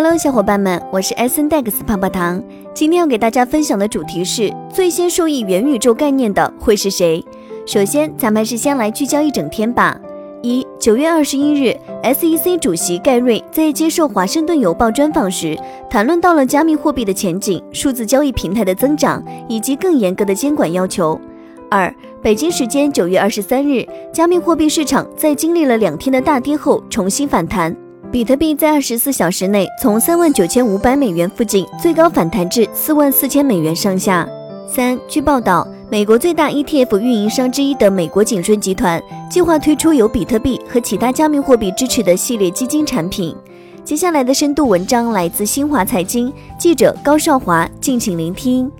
Hello，小伙伴们，我是 S N Dex 泡泡糖。今天要给大家分享的主题是最先受益元宇宙概念的会是谁？首先，咱们还是先来聚焦一整天吧。一九月二十一日，SEC 主席盖瑞在接受《华盛顿邮报》专访时，谈论到了加密货币的前景、数字交易平台的增长以及更严格的监管要求。二，北京时间九月二十三日，加密货币市场在经历了两天的大跌后重新反弹。比特币在二十四小时内从三万九千五百美元附近最高反弹至四万四千美元上下。三，据报道，美国最大 ETF 运营商之一的美国景顺集团计划推出由比特币和其他加密货币支持的系列基金产品。接下来的深度文章来自新华财经记者高少华，敬请聆听。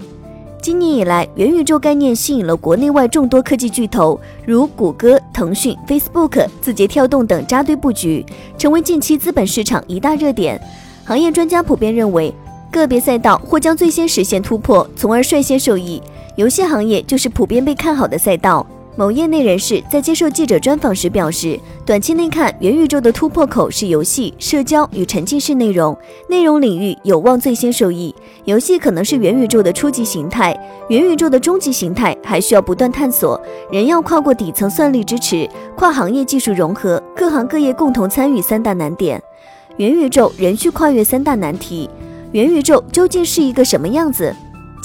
今年以来，元宇宙概念吸引了国内外众多科技巨头，如谷歌、腾讯、Facebook、字节跳动等扎堆布局，成为近期资本市场一大热点。行业专家普遍认为，个别赛道或将最先实现突破，从而率先受益。游戏行业就是普遍被看好的赛道。某业内人士在接受记者专访时表示，短期内看元宇宙的突破口是游戏、社交与沉浸式内容，内容领域有望最先受益。游戏可能是元宇宙的初级形态，元宇宙的终极形态还需要不断探索，仍要跨过底层算力支持、跨行业技术融合、各行各业共同参与三大难点。元宇宙仍需跨越三大难题。元宇宙究竟是一个什么样子？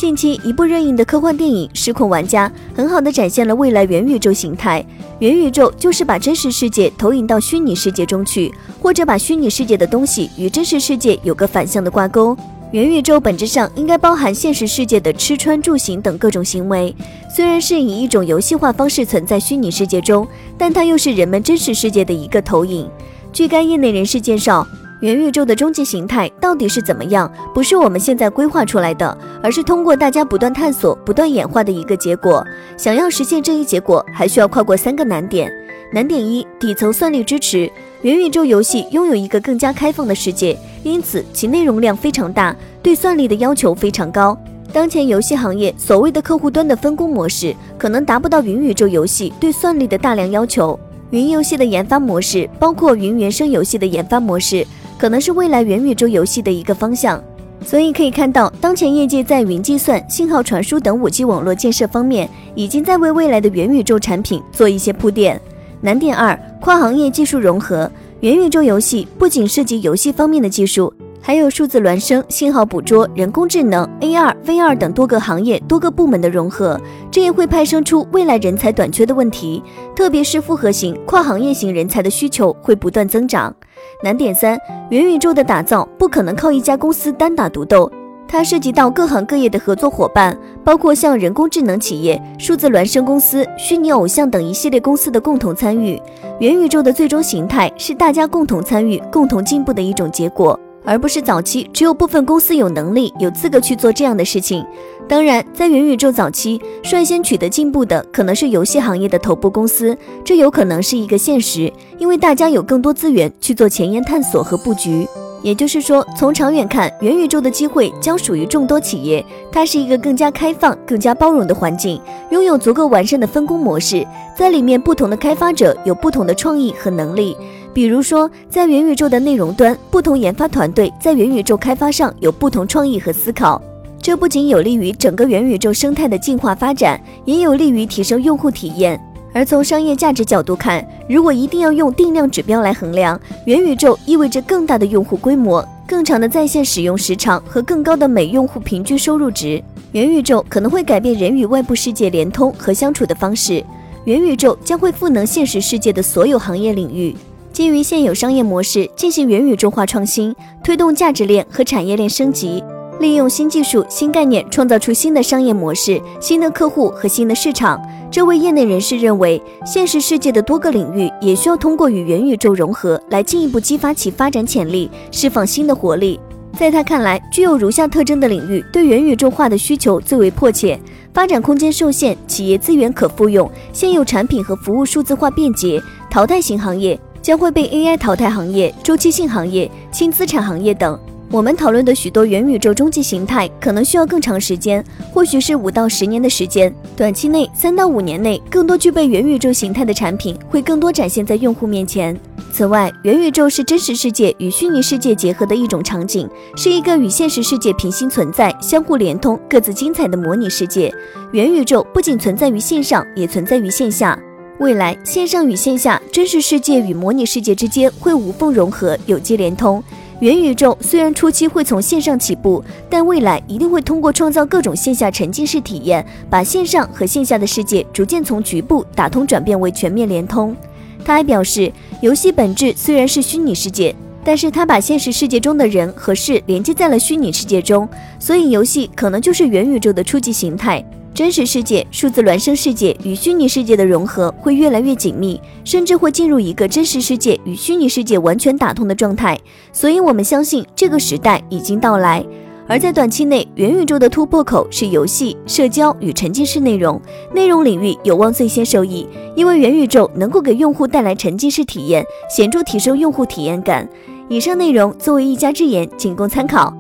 近期，一部热映的科幻电影《失控玩家》很好的展现了未来元宇宙形态。元宇宙就是把真实世界投影到虚拟世界中去，或者把虚拟世界的东西与真实世界有个反向的挂钩。元宇宙本质上应该包含现实世界的吃穿住行等各种行为，虽然是以一种游戏化方式存在虚拟世界中，但它又是人们真实世界的一个投影。据该业内人士介绍。元宇宙的终极形态到底是怎么样？不是我们现在规划出来的，而是通过大家不断探索、不断演化的一个结果。想要实现这一结果，还需要跨过三个难点。难点一：底层算力支持。元宇宙游戏拥有一个更加开放的世界，因此其内容量非常大，对算力的要求非常高。当前游戏行业所谓的客户端的分工模式，可能达不到元宇宙游戏对算力的大量要求。云游戏的研发模式，包括云原生游戏的研发模式。可能是未来元宇宙游戏的一个方向，所以可以看到，当前业界在云计算、信号传输等 5G 网络建设方面，已经在为未来的元宇宙产品做一些铺垫。难点二：跨行业技术融合。元宇宙游戏不仅涉及游戏方面的技术。还有数字孪生、信号捕捉、人工智能、AR、VR 等多个行业、多个部门的融合，这也会派生出未来人才短缺的问题，特别是复合型、跨行业型人才的需求会不断增长。难点三：元宇宙的打造不可能靠一家公司单打独斗，它涉及到各行各业的合作伙伴，包括像人工智能企业、数字孪生公司、虚拟偶像等一系列公司的共同参与。元宇宙的最终形态是大家共同参与、共同进步的一种结果。而不是早期只有部分公司有能力、有资格去做这样的事情。当然，在元宇宙早期率先取得进步的可能是游戏行业的头部公司，这有可能是一个现实，因为大家有更多资源去做前沿探索和布局。也就是说，从长远看，元宇宙的机会将属于众多企业。它是一个更加开放、更加包容的环境，拥有足够完善的分工模式，在里面不同的开发者有不同的创意和能力。比如说，在元宇宙的内容端，不同研发团队在元宇宙开发上有不同创意和思考，这不仅有利于整个元宇宙生态的进化发展，也有利于提升用户体验。而从商业价值角度看，如果一定要用定量指标来衡量，元宇宙意味着更大的用户规模、更长的在线使用时长和更高的每用户平均收入值。元宇宙可能会改变人与外部世界联通和相处的方式，元宇宙将会赋能现实世界的所有行业领域。基于现有商业模式进行元宇宙化创新，推动价值链和产业链升级，利用新技术、新概念创造出新的商业模式、新的客户和新的市场。这位业内人士认为，现实世界的多个领域也需要通过与元宇宙融合，来进一步激发其发展潜力，释放新的活力。在他看来，具有如下特征的领域对元宇宙化的需求最为迫切：发展空间受限，企业资源可复用，现有产品和服务数字化便捷，淘汰型行业。将会被 AI 淘汰行业、周期性行业、轻资产行业等。我们讨论的许多元宇宙终极形态可能需要更长时间，或许是五到十年的时间。短期内，三到五年内，更多具备元宇宙形态的产品会更多展现在用户面前。此外，元宇宙是真实世界与虚拟世界结合的一种场景，是一个与现实世界平行存在、相互连通、各自精彩的模拟世界。元宇宙不仅存在于线上，也存在于线下。未来，线上与线下、真实世界与模拟世界之间会无缝融合、有机连通。元宇宙虽然初期会从线上起步，但未来一定会通过创造各种线下沉浸式体验，把线上和线下的世界逐渐从局部打通，转变为全面连通。他还表示，游戏本质虽然是虚拟世界，但是他把现实世界中的人和事连接在了虚拟世界中，所以游戏可能就是元宇宙的初级形态。真实世界、数字孪生世界与虚拟世界的融合会越来越紧密，甚至会进入一个真实世界与虚拟世界完全打通的状态。所以，我们相信这个时代已经到来。而在短期内，元宇宙的突破口是游戏、社交与沉浸式内容。内容领域有望最先受益，因为元宇宙能够给用户带来沉浸式体验，显著提升用户体验感。以上内容作为一家之言，仅供参考。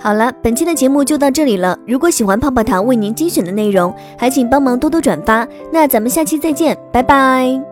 好了，本期的节目就到这里了。如果喜欢泡泡糖为您精选的内容，还请帮忙多多转发。那咱们下期再见，拜拜。